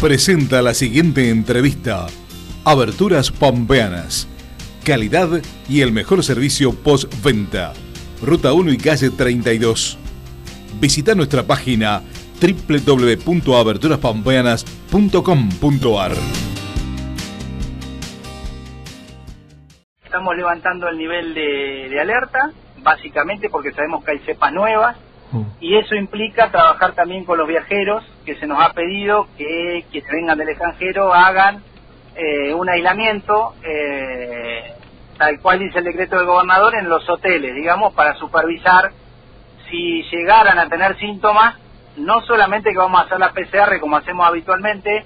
presenta la siguiente entrevista. Aberturas Pampeanas. Calidad y el mejor servicio postventa. Ruta 1 y calle 32. Visita nuestra página www.aberturaspampeanas.com.ar. Estamos levantando el nivel de, de alerta, básicamente porque sabemos que hay cepas nuevas. Y eso implica trabajar también con los viajeros, que se nos ha pedido que quienes vengan del extranjero hagan eh, un aislamiento, eh, tal cual dice el decreto del gobernador, en los hoteles, digamos, para supervisar si llegaran a tener síntomas, no solamente que vamos a hacer la PCR como hacemos habitualmente,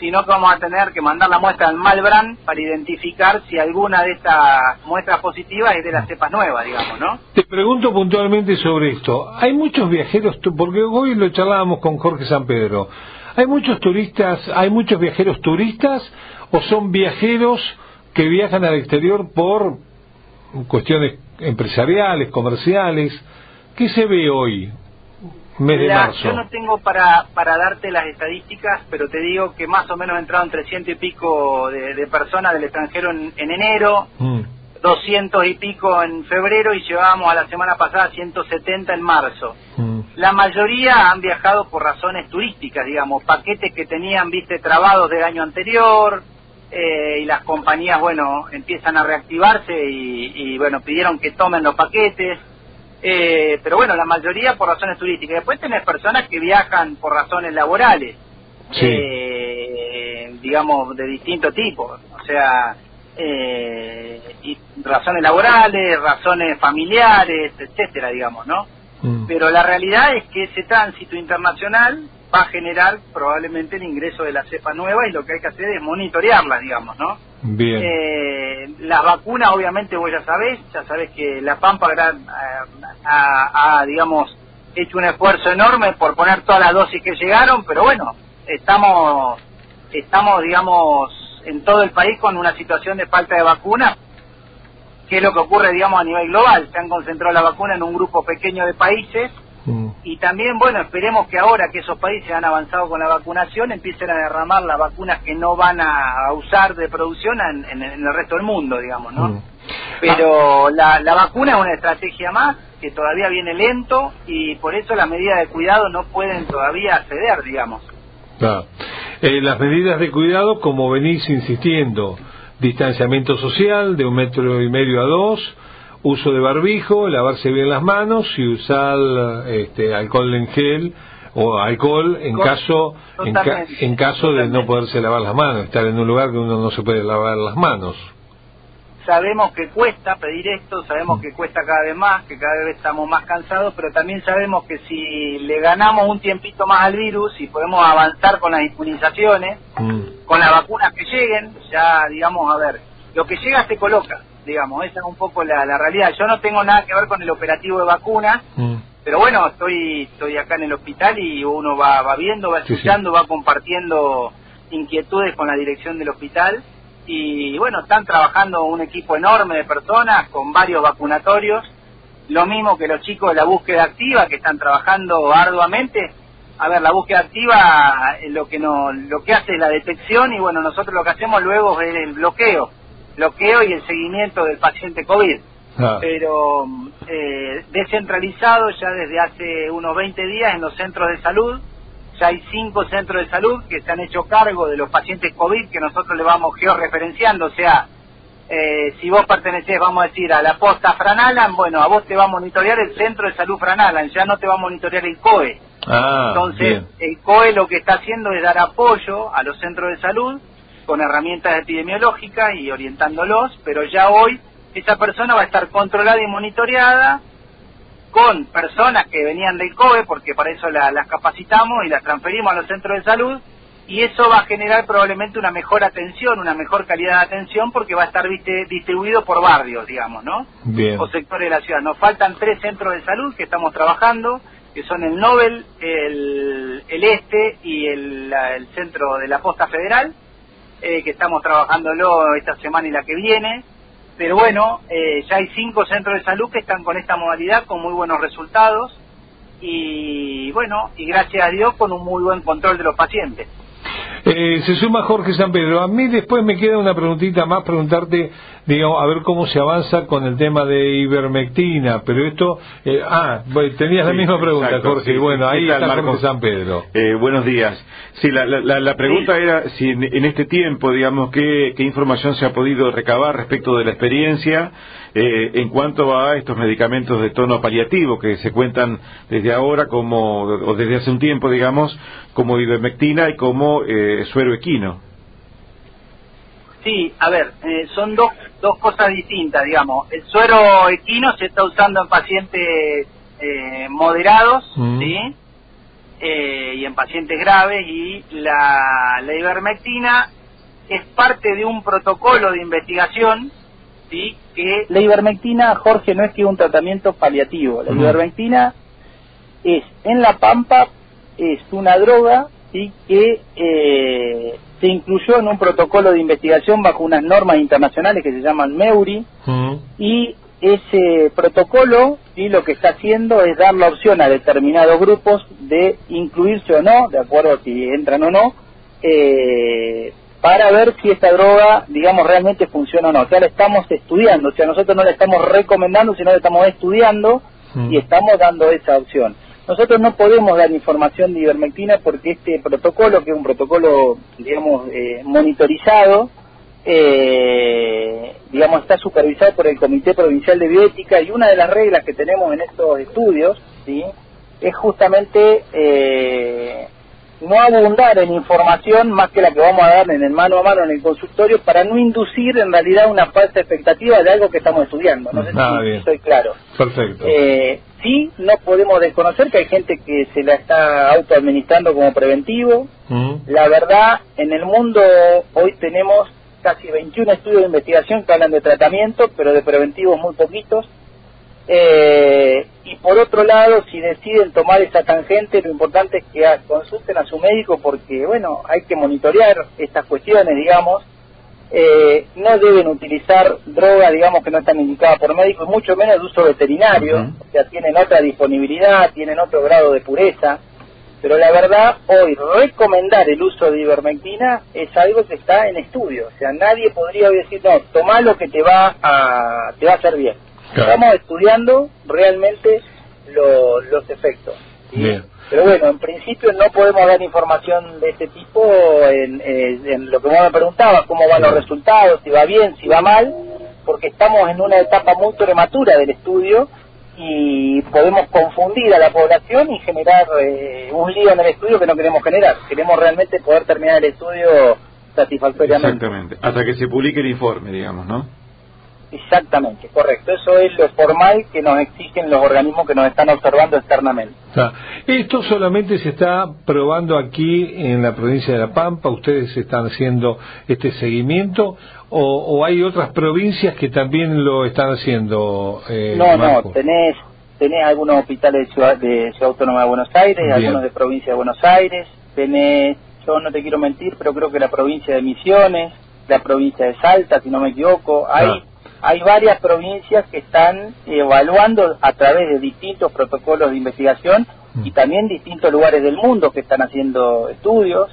sino que vamos a tener que mandar la muestra al Malbrand para identificar si alguna de estas muestras positivas es de la cepa nueva, digamos, ¿no? Te pregunto puntualmente sobre esto. Hay muchos viajeros, porque hoy lo charlábamos con Jorge San Pedro, ¿hay muchos turistas, hay muchos viajeros turistas o son viajeros que viajan al exterior por cuestiones empresariales, comerciales? ¿Qué se ve hoy? Yo no tengo para, para darte las estadísticas, pero te digo que más o menos entraron 300 y pico de, personas del extranjero en, enero, 200 mm. y pico en febrero y llevábamos a la semana pasada 170 en marzo. Mm. La mayoría han viajado por razones turísticas, digamos, paquetes que tenían, viste, trabados del año anterior, eh, y las compañías, bueno, empiezan a reactivarse y, y, bueno, pidieron que tomen los paquetes. Eh, pero bueno, la mayoría por razones turísticas. Después tenés personas que viajan por razones laborales, eh, digamos, de distinto tipo. O sea, eh, y razones laborales, razones familiares, etcétera, digamos, ¿no? Mm. Pero la realidad es que ese tránsito internacional va a generar probablemente el ingreso de la cepa nueva y lo que hay que hacer es monitorearla, digamos, ¿no? Bien. Eh, las vacunas, obviamente, vos ya sabés, ya sabés que la Pampa ha, digamos, hecho un esfuerzo enorme por poner todas las dosis que llegaron, pero bueno, estamos, estamos, digamos, en todo el país con una situación de falta de vacunas, que es lo que ocurre, digamos, a nivel global. Se han concentrado la vacuna en un grupo pequeño de países Mm. Y también, bueno, esperemos que ahora que esos países han avanzado con la vacunación, empiecen a derramar las vacunas que no van a usar de producción en, el resto del mundo, digamos, ¿no? Mm. Pero la, vacuna es una estrategia más que todavía viene lento y por eso las medidas de cuidado no pueden todavía acceder, digamos. Eh, las medidas de cuidado, como venís insistiendo, distanciamiento social de un metro y medio a dos, uso de barbijo, lavarse bien las manos y usar este, alcohol en gel o alcohol en caso en, caso de no poderse lavar las manos, estar en un lugar que uno no se puede lavar las manos. Sabemos que cuesta pedir esto, sabemos mm. que cuesta cada vez más, que cada vez estamos más cansados, pero también sabemos que si le ganamos un tiempito más al virus y podemos avanzar con las inmunizaciones, mm. con las vacunas que lleguen, ya digamos, a ver, lo que llega se coloca digamos, esa es un poco la, realidad. Yo no tengo nada que ver con el operativo de vacunas, mm. pero bueno, estoy estoy acá en el hospital y uno va, va viendo, va escuchando, va compartiendo inquietudes con la dirección del hospital y bueno, están trabajando un equipo enorme de personas con varios vacunatorios, lo mismo que los chicos de la búsqueda activa que están trabajando arduamente. A ver, la búsqueda activa eh, lo que no, lo que hace es la detección y bueno, nosotros lo que hacemos luego es el bloqueo bloqueo y el seguimiento del paciente COVID. Ah. Pero eh, descentralizado ya desde hace unos 20 días en los centros de salud. Ya hay cinco centros de salud que se han hecho cargo de los pacientes COVID que nosotros le vamos georreferenciando. O sea, eh, si vos pertenecés, vamos a decir, a la posta Franalan, bueno, a vos te va a monitorear el centro de salud Franalan, ya no te va a monitorear el COE. Ah, Entonces, el COE lo que está haciendo es dar apoyo a los centros de salud con herramientas epidemiológicas y orientándolos, pero ya hoy esa persona va a estar controlada y monitoreada con personas que venían del COE, porque para eso las capacitamos y las transferimos a los centros de salud, y eso va a generar probablemente una mejor atención, una mejor calidad de atención, porque va a estar distribuido por barrios, digamos, ¿no? O sectores de la ciudad. Nos faltan tres centros de salud que estamos trabajando, que son el Nobel, el, Este y el, el centro de la Posta Federal eh, que estamos trabajándolo esta semana y la que viene. Pero bueno, eh, ya hay cinco centros de salud que están con esta modalidad con muy buenos resultados y bueno, y gracias a Dios con un muy buen control de los pacientes. Eh, se suma Jorge San Pedro. A mí después me queda una preguntita más, preguntarte, digamos, a ver cómo se avanza con el tema de ivermectina, pero esto, eh, ah, tenías la misma pregunta, Jorge, bueno, ahí está Jorge San Pedro. Eh, buenos días. Sí, la, la, pregunta era si en, este tiempo, digamos, ¿qué, qué información se ha podido recabar respecto de la experiencia eh, en cuanto a estos medicamentos de tono paliativo que se cuentan desde ahora como, o desde hace un tiempo, digamos, como ivermectina y como eh, suero equino. Sí, a ver, eh, son dos, dos cosas distintas, digamos. El suero equino se está usando en pacientes eh, moderados, mm. ¿sí? y en pacientes graves, y la, la ivermectina es parte de un protocolo de investigación ¿sí? que la ivermectina, Jorge, no es que un tratamiento paliativo. La ivermectina es, en la pampa, es una droga ¿sí? que eh, se incluyó en un protocolo de investigación bajo unas normas internacionales que se llaman MEURI y ese protocolo ¿sí? lo que está haciendo es dar la opción a determinados grupos de incluirse o no, de acuerdo a si entran o no, eh, para ver si esta droga, digamos, realmente funciona o no. O sea, la estamos estudiando, o sea, nosotros no la estamos recomendando, sino la estamos estudiando y estamos dando esa opción. Nosotros no podemos dar información de ivermectina porque este protocolo, que es un protocolo, digamos, eh, monitorizado, eh, digamos, está supervisado por el Comité Provincial de Bioética y una de las reglas que tenemos en estos estudios, ¿sí? es justamente eh, no abundar en información más que la que vamos a dar en el mano a mano en el consultorio para no inducir en realidad una falsa expectativa de algo que estamos estudiando. No sé ah, si estoy claro. Perfecto. Eh, sí, no podemos desconocer que hay gente que se la está autoadministrando como preventivo. Mm. La verdad, en el mundo hoy tenemos casi 21 estudios de investigación que hablan de tratamiento, pero de preventivos muy poquitos. Eh, por otro lado, si deciden tomar esa tangente, lo importante es que consulten a su médico porque, bueno, hay que monitorear estas cuestiones, digamos. Eh, no deben utilizar drogas, digamos, que no están indicadas por médico, y mucho menos de uso veterinario. O sea, tienen otra disponibilidad, tienen otro grado de pureza. Pero la verdad, hoy recomendar el uso de ivermectina es algo que está en estudio. O sea, nadie podría decir, no, toma lo que te va a, te va a hacer bien. Estamos estudiando realmente los efectos. Pero bueno, en principio no podemos dar información de este tipo en, en, lo que vos me preguntabas, cómo van los resultados, si va bien, si va mal, porque estamos en una etapa muy prematura del estudio y podemos confundir a la población y generar eh, un lío en el estudio que no queremos generar. Queremos realmente poder terminar el estudio satisfactoriamente. Exactamente, hasta que se publique el informe, digamos, ¿no? Exactamente, correcto. Eso es lo formal que nos exigen los organismos que nos están observando externamente. Esto solamente se está probando aquí en la provincia de La Pampa. ¿Ustedes están haciendo este seguimiento o, hay otras provincias que también lo están haciendo? Eh, no, no, tenés, tenés algunos hospitales de Ciudad, de Ciudad Autónoma de Buenos Aires, algunos de provincia de Buenos Aires, tenés, yo no te quiero mentir, pero creo que la provincia de Misiones, la provincia de Salta, si no me equivoco, hay... Ah hay varias provincias que están evaluando a través de distintos protocolos de investigación y mm. también distintos lugares del mundo que están haciendo estudios,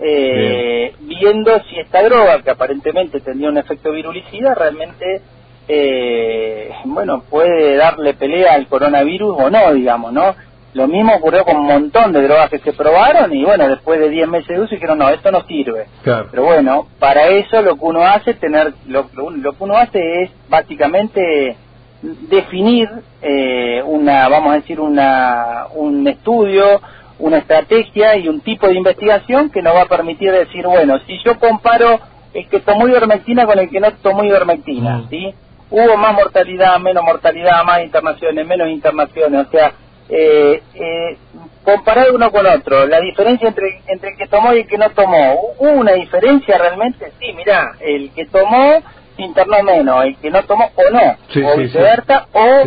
eh, viendo si esta droga, que aparentemente tendría un efecto virulicida, realmente, eh, bueno, puede darle pelea al coronavirus o no, digamos, ¿no? Lo mismo ocurrió con un montón de drogas que se probaron y bueno, después de 10 meses de uso dijeron, no, esto no sirve. Pero bueno, para eso lo que uno hace tener lo, lo que uno hace es básicamente definir eh, una, vamos a decir, una, un estudio, una estrategia y un tipo de investigación que nos va a permitir decir, bueno, si yo comparo el que tomó ivermectina con el que no tomó ivermectina, mm. ¿sí? Hubo más mortalidad, menos mortalidad, más internaciones, menos internaciones, o sea, eh, eh, comparar uno con otro, la diferencia entre, entre el que tomó y el que no tomó, ¿hubo una diferencia realmente? Sí, mira, el que tomó internó menos, el que no tomó o no, o viceversa, o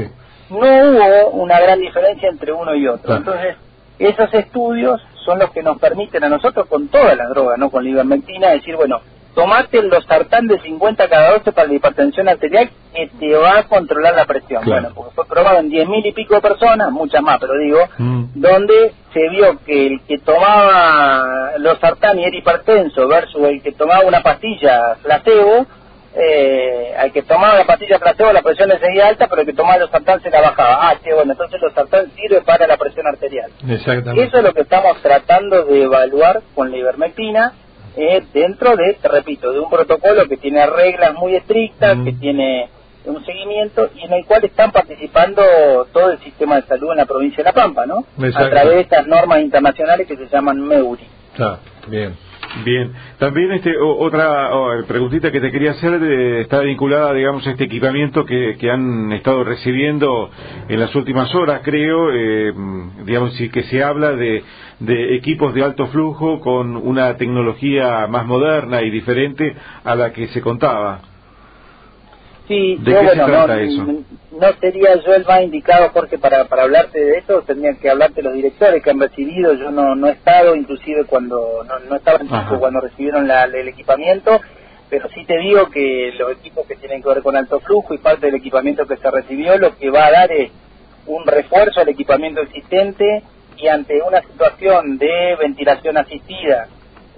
no hubo una gran diferencia entre uno y otro. Entonces, esos estudios son los que nos permiten a nosotros con todas las drogas, no con la ivermectina, decir, bueno, tomate el losartán de 50 cada 12 para la hipertensión arterial que te va a controlar la presión. Bueno, porque fue probado en 10 mil y pico de personas, muchas más, pero digo, mm. donde se vio que el que tomaba los sartán y era hipertenso versus el que tomaba una pastilla placebo, eh, al que tomaba la pastilla placebo la presión le seguía alta, pero el que tomaba los sartán se la bajaba. Ah, sí, bueno, entonces los sartán sirve para la presión arterial. Exactamente. Eso es lo que estamos tratando de evaluar con la ivermectina eh, dentro de, te repito, de un protocolo que tiene reglas muy estrictas, que tiene un seguimiento y en el cual están participando todo el sistema de salud en la provincia de La Pampa, ¿no? A través de estas normas internacionales que se llaman MEURI. Ah, bien. Bien, también este otra preguntita que te quería hacer eh, está vinculada, digamos, a este equipamiento que, que, han estado recibiendo en las últimas horas, creo, eh, digamos, sí que se habla de, de equipos de alto flujo con una tecnología más moderna y diferente a la que se contaba. Sí, ¿De qué se trata no, eso? No sería yo el más indicado, Jorge, para, para hablarte de eso, tendrían que hablarte los directores que han recibido, yo no, no he estado, inclusive cuando, no, no estaba en Chico cuando recibieron la, el equipamiento, pero sí te digo que los equipos que tienen que ver con alto flujo y parte del equipamiento que se recibió, lo que va a dar es un refuerzo al equipamiento existente y ante una situación de ventilación asistida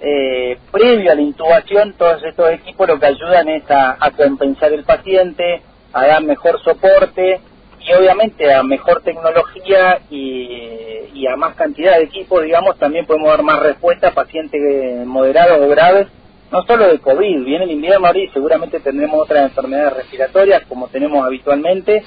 eh, previo a la intubación, todos estos equipos lo que ayudan es a, compensar el paciente, a dar mejor soporte y obviamente a mejor tecnología y, y a más cantidad de equipos, digamos, también podemos dar más respuesta a pacientes moderados o graves, no solo de COVID, viene el invierno ahora y seguramente tendremos otras enfermedades respiratorias como tenemos habitualmente,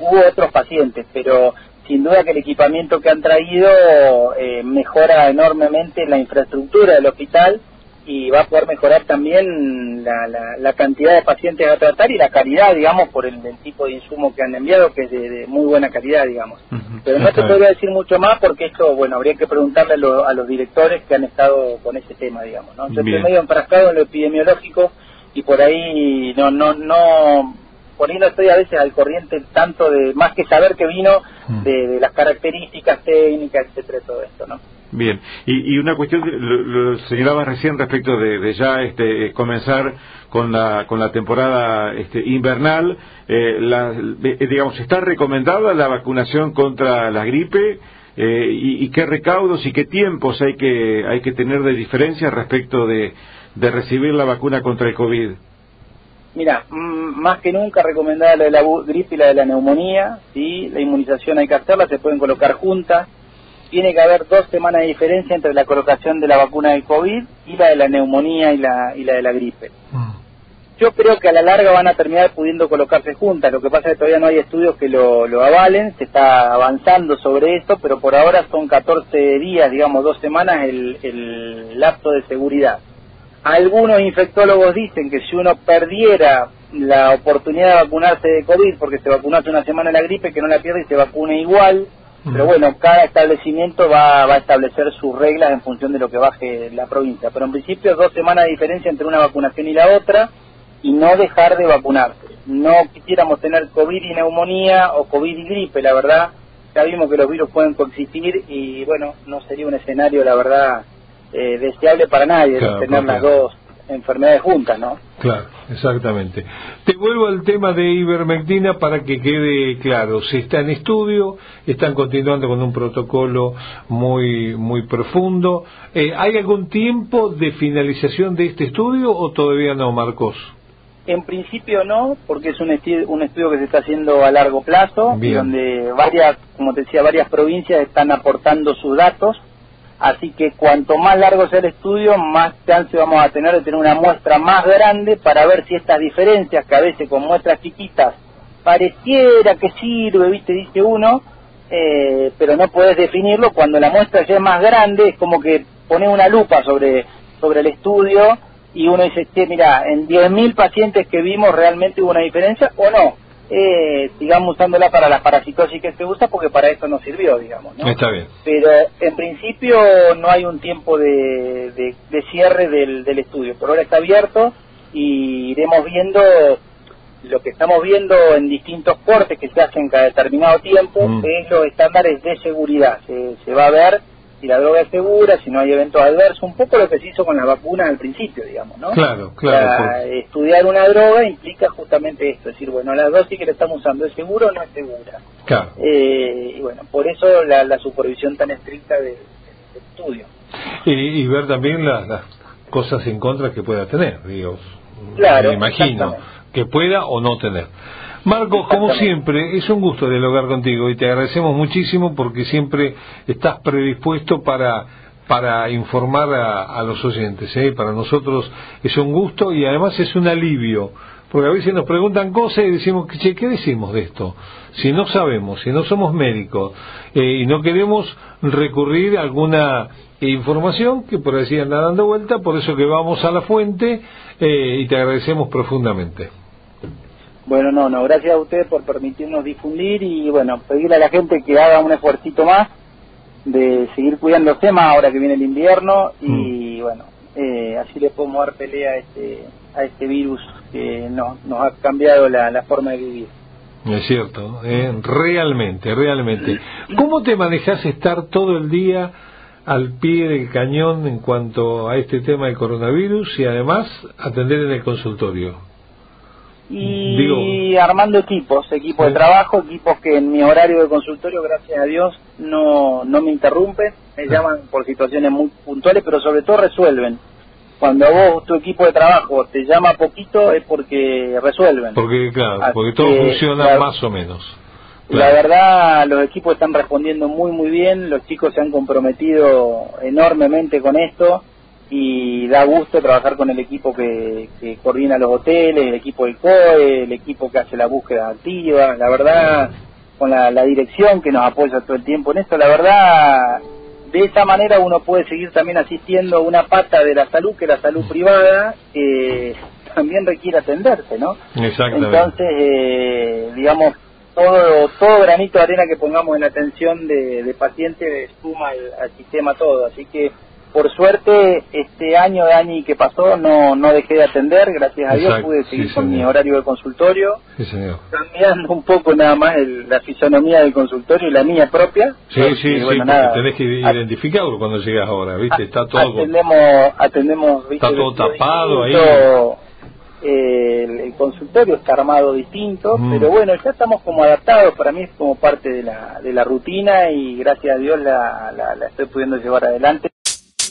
hubo otros pacientes, pero sin duda que el equipamiento que han traído eh, mejora enormemente la infraestructura del hospital y va a poder mejorar también la, la, cantidad de pacientes a tratar y la calidad, digamos, por el, tipo de insumo que han enviado, que es de, muy buena calidad, digamos. Pero no te podría decir mucho más porque esto, bueno, habría que preguntarle a, los directores que han estado con ese tema, digamos, ¿no? Yo estoy medio enfrascado en lo epidemiológico y por ahí no, no, no por ahí no estoy a veces al corriente tanto de, más que saber que vino, mm. de, las características técnicas, etcétera, todo esto, ¿no? Bien, y, y una cuestión, lo, señalaba recién respecto de, ya este, comenzar con la, con la temporada este, invernal, eh, la, eh, digamos, ¿está recomendada la vacunación contra la gripe? Eh, y, y, qué recaudos y qué tiempos hay que, hay que tener de diferencia respecto de, de recibir la vacuna contra el COVID? Mira, más que nunca recomendada la de la gripe y la de la neumonía, ¿sí? La inmunización hay que hacerla, se pueden colocar juntas. Tiene que haber dos semanas de diferencia entre la colocación de la vacuna del COVID y la de la neumonía y la, y la de la gripe. Mm. Yo creo que a la larga van a terminar pudiendo colocarse juntas, lo que pasa es que todavía no hay estudios que lo, lo avalen, se está avanzando sobre esto, pero por ahora son 14 días, digamos dos semanas el, el lapso de seguridad. Algunos infectólogos dicen que si uno perdiera la oportunidad de vacunarse de COVID porque se vacunó hace una semana la gripe, que no la pierde y se vacune igual. Pero bueno, cada establecimiento va, a establecer sus reglas en función de lo que baje la provincia. Pero en principio dos semanas de diferencia entre una vacunación y la otra y no dejar de vacunarse. No quisiéramos tener COVID y neumonía o COVID y gripe, la verdad. Ya vimos que los virus pueden coexistir y bueno, no sería un escenario, la verdad, eh, deseable para nadie tener las dos enfermedades juntas, ¿no? Claro, exactamente. Te vuelvo al tema de ivermectina para que quede claro. Si está en estudio, están continuando con un protocolo muy muy profundo. Eh, ¿Hay algún tiempo de finalización de este estudio o todavía no, Marcos? En principio no, porque es un, estudio, un estudio que se está haciendo a largo plazo, donde varias, como te decía, varias provincias están aportando sus datos Así que cuanto más largo sea el estudio, más chance vamos a tener de tener una muestra más grande para ver si estas diferencias, que a veces con muestras chiquitas pareciera que sirve, viste, dice uno, eh, pero no puedes definirlo. Cuando la muestra ya es más grande, es como que pone una lupa sobre, sobre el estudio y uno dice, che, mira, en 10.000 pacientes que vimos realmente hubo una diferencia o no eh, sigamos usándola para la parasitosis que se usa porque para eso nos sirvió, digamos. ¿no? Está bien. Pero en principio no hay un tiempo de, de, cierre del, del, estudio. Por ahora está abierto y iremos viendo lo que estamos viendo en distintos cortes que se hacen cada determinado tiempo, mm. es los estándares de seguridad. Se, se va a ver si la droga es segura, si no hay eventos adversos, un poco lo que se hizo con las vacunas al principio, digamos, ¿no? Claro, claro. Estudiar una droga implica justamente esto, es decir, bueno, la dosis que le estamos usando es segura o no es segura. Claro. Eh, y bueno, por eso la, supervisión tan estricta del estudio. Y, ver también las, cosas en contra que pueda tener, digo. Claro, me imagino que pueda o no tener. Marcos, como siempre, es un gusto dialogar contigo y te agradecemos muchísimo porque siempre estás predispuesto para para informar a, los oyentes. ¿eh? Para nosotros es un gusto y además es un alivio, porque a veces nos preguntan cosas y decimos, che, ¿qué decimos de esto? Si no sabemos, si no somos médicos eh, y no queremos recurrir a alguna información que por ahí anda dando vuelta, por eso que vamos a la fuente eh, y te agradecemos profundamente. Bueno, no, no, gracias a usted por permitirnos difundir y bueno, pedirle a la gente que haga un esfuercito más de seguir cuidándose más ahora que viene el invierno y mm. bueno, eh, así le podemos dar pelea a este, a este virus que no, nos ha cambiado la, forma de vivir. Es cierto, eh, realmente, realmente. ¿Cómo te manejas estar todo el día al pie del cañón en cuanto a este tema del coronavirus y además atender en el consultorio? Y armando equipos, equipos de trabajo, equipos que en mi horario de consultorio, gracias a Dios, no, no me interrumpen, me llaman por situaciones muy puntuales, pero sobre todo resuelven. Cuando vos, tu equipo de trabajo, te llama poquito es porque resuelven. Porque, claro, porque todo funciona más o menos. La verdad, los equipos están respondiendo muy, muy bien, los chicos se han comprometido enormemente con esto y da gusto trabajar con el equipo que, que coordina los hoteles, el equipo del COE, el equipo que hace la búsqueda activa, la verdad, con la, dirección que nos apoya todo el tiempo en esto, la verdad, de esa manera uno puede seguir también asistiendo a una pata de la salud, que es la salud privada, que también requiere atenderse, ¿no? Exactamente. Entonces, eh, digamos, todo, todo granito de arena que pongamos en atención de, de pacientes suma al sistema todo, así que por suerte, este año, de año que pasó, no, no dejé de atender, gracias a Dios pude seguir con mi horario de consultorio, cambiando un poco nada más la fisonomía del consultorio y la mía propia. Sí, sí, sí, tenés que identificarlo cuando llegas ahora, ¿viste? Está todo... Atendemos, atendemos Está todo tapado ahí. el, consultorio está armado distinto, mm. pero bueno, ya estamos como adaptados, para mí es como parte de la, de la rutina y gracias a Dios la, la, la estoy pudiendo llevar adelante.